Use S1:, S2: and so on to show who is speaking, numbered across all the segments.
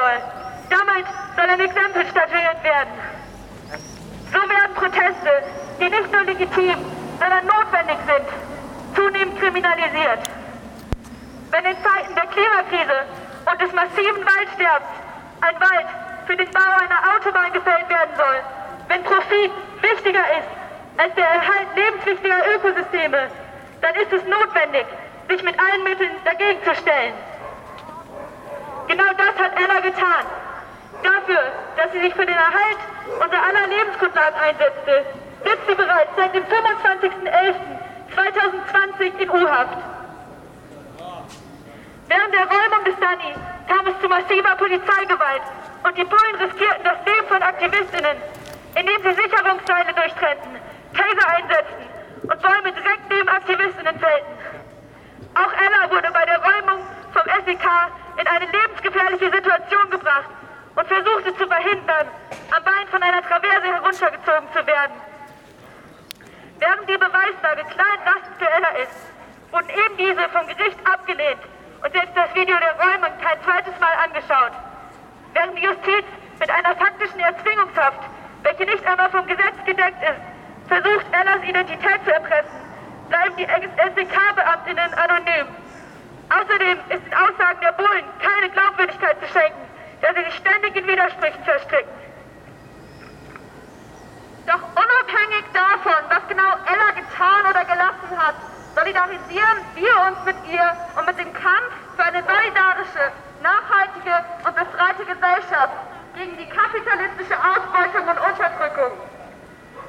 S1: soll. Damit soll ein Exempel statuiert werden. So werden Proteste, die nicht nur legitim, sondern notwendig sind, zunehmend kriminalisiert. Wenn in Zeiten der Klimakrise und des massiven Waldsterbens ein Wald für den Bau einer Autobahn gefällt werden soll, wenn Profit wichtiger ist als der Erhalt lebenswichtiger Ökosysteme, dann ist es notwendig, sich mit allen Mitteln dagegen zu stellen. Genau das hat Ella getan. Dafür, dass sie sich für den Erhalt unserer aller Lebensgrundlagen einsetzte, sitzt sie bereits seit dem 25.11.2020 in U-Haft. Während der Räumung des Dani kam es zu massiver Polizeigewalt und die Bullen riskierten das Leben von Aktivistinnen, indem sie Sicherungsseile durchtrennten, Taser einsetzten und Bäume direkt neben Aktivistinnen fällten. Auch Ella wurde bei der Räumung vom SEK in eine lebensgefährliche Gebracht und versuchte zu verhindern, am Bein von einer Traverse heruntergezogen zu werden. Während die Beweislage klar entlastend für Ella ist, wurden eben diese vom Gericht abgelehnt und selbst das Video der Räumung kein zweites Mal angeschaut. Während die Justiz mit einer faktischen Erzwingungshaft, welche nicht einmal vom Gesetz gedeckt ist, versucht, Ellas Identität zu erpressen, bleiben die SEK-Beamtinnen anonym. Außerdem ist den Aussagen der Bullen keine Glaubwürdigkeit zu schenken, sie sich ständig in Widersprüchen verstricken. Doch unabhängig davon, was genau Ella getan oder gelassen hat, solidarisieren wir uns mit ihr und mit dem Kampf für eine solidarische, nachhaltige und befreite Gesellschaft gegen die kapitalistische Ausbeutung und Unterdrückung.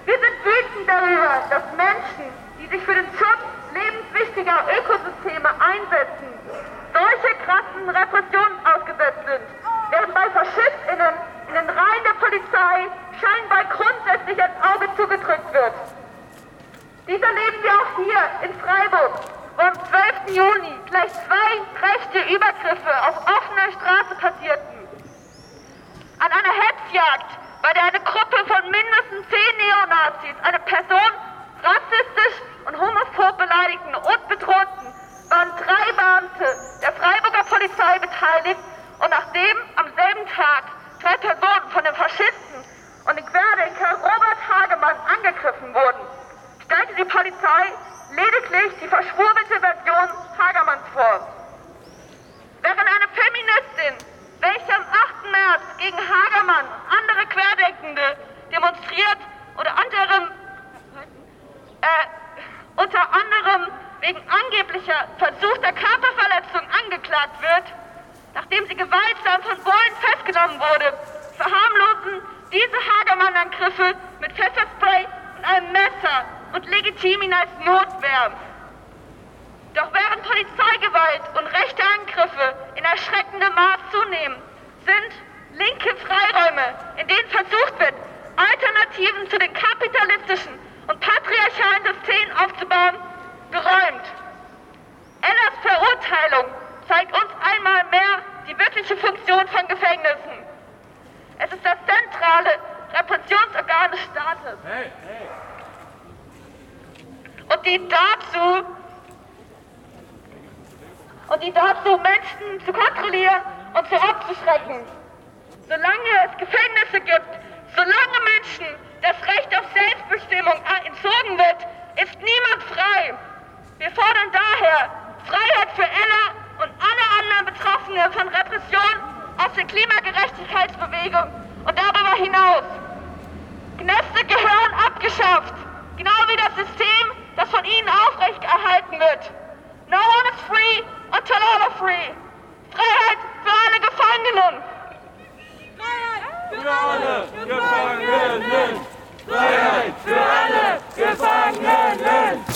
S1: Wir sind wütend darüber, dass Menschen, die sich für den Schutz lebenswichtiger Ökosysteme einsetzen, solche krassen Repressionen ausgesetzt sind, während bei FaschistInnen in den Reihen der Polizei scheinbar grundsätzlich ins Auge zugedrückt wird. Dies erleben wir auch hier in Freiburg, wo am 12. Juni gleich zwei rechte Übergriffe auf offener Straße passierten. An einer Hetzjagd, bei der eine Gruppe von mindestens zehn Neonazis eine Person rassistisch und homophob beleidigten und bedrohten, waren drei Beamte der Freiburger Polizei beteiligt und nachdem am selben Tag drei Personen von den Faschisten und den Querdenker Robert Hagemann angegriffen wurden, stellte die Polizei lediglich die verschwurbelte Version Hagermanns vor. Während eine Feministin, welche am 8. März gegen Hagermann andere Querdenkende demonstriert oder anderem, äh, unter anderem wegen angeblicher versuchter Körperverletzung angeklagt wird, nachdem sie gewaltsam von Bullen festgenommen wurde, verharmlosen diese Hagermann-Angriffe mit Pfefferspray und einem Messer und legitim ihn als Notwehr. Doch während Polizeigewalt und rechte Angriffe in erschreckendem Maß zunehmen, sind linke Freiräume, in denen versucht wird, Alternativen zu den kapitalistischen und patriarchalen Systemen aufzubauen, geräumt. Ellas Verurteilung zeigt uns einmal mehr die wirkliche Funktion von Gefängnissen. Es ist das zentrale Repressionsorgan des Staates.
S2: Hey, hey.
S1: Und die dazu und die dazu Menschen zu kontrollieren und zu abzuschrecken. Solange es Gefängnisse gibt, solange Menschen das Recht auf Selbstbestimmung entzogen wird, ist niemand frei. Wir fordern daher Freiheit für Ella und alle anderen Betroffenen von Repression aus der Klimagerechtigkeitsbewegung und darüber hinaus. Kneste gehören abgeschafft, genau wie das System, von ihnen aufrechterhalten wird. No one is free until all are free. Freiheit für alle Gefangenen. Freiheit für alle Gefangenen.
S2: Freiheit für alle Gefangenen.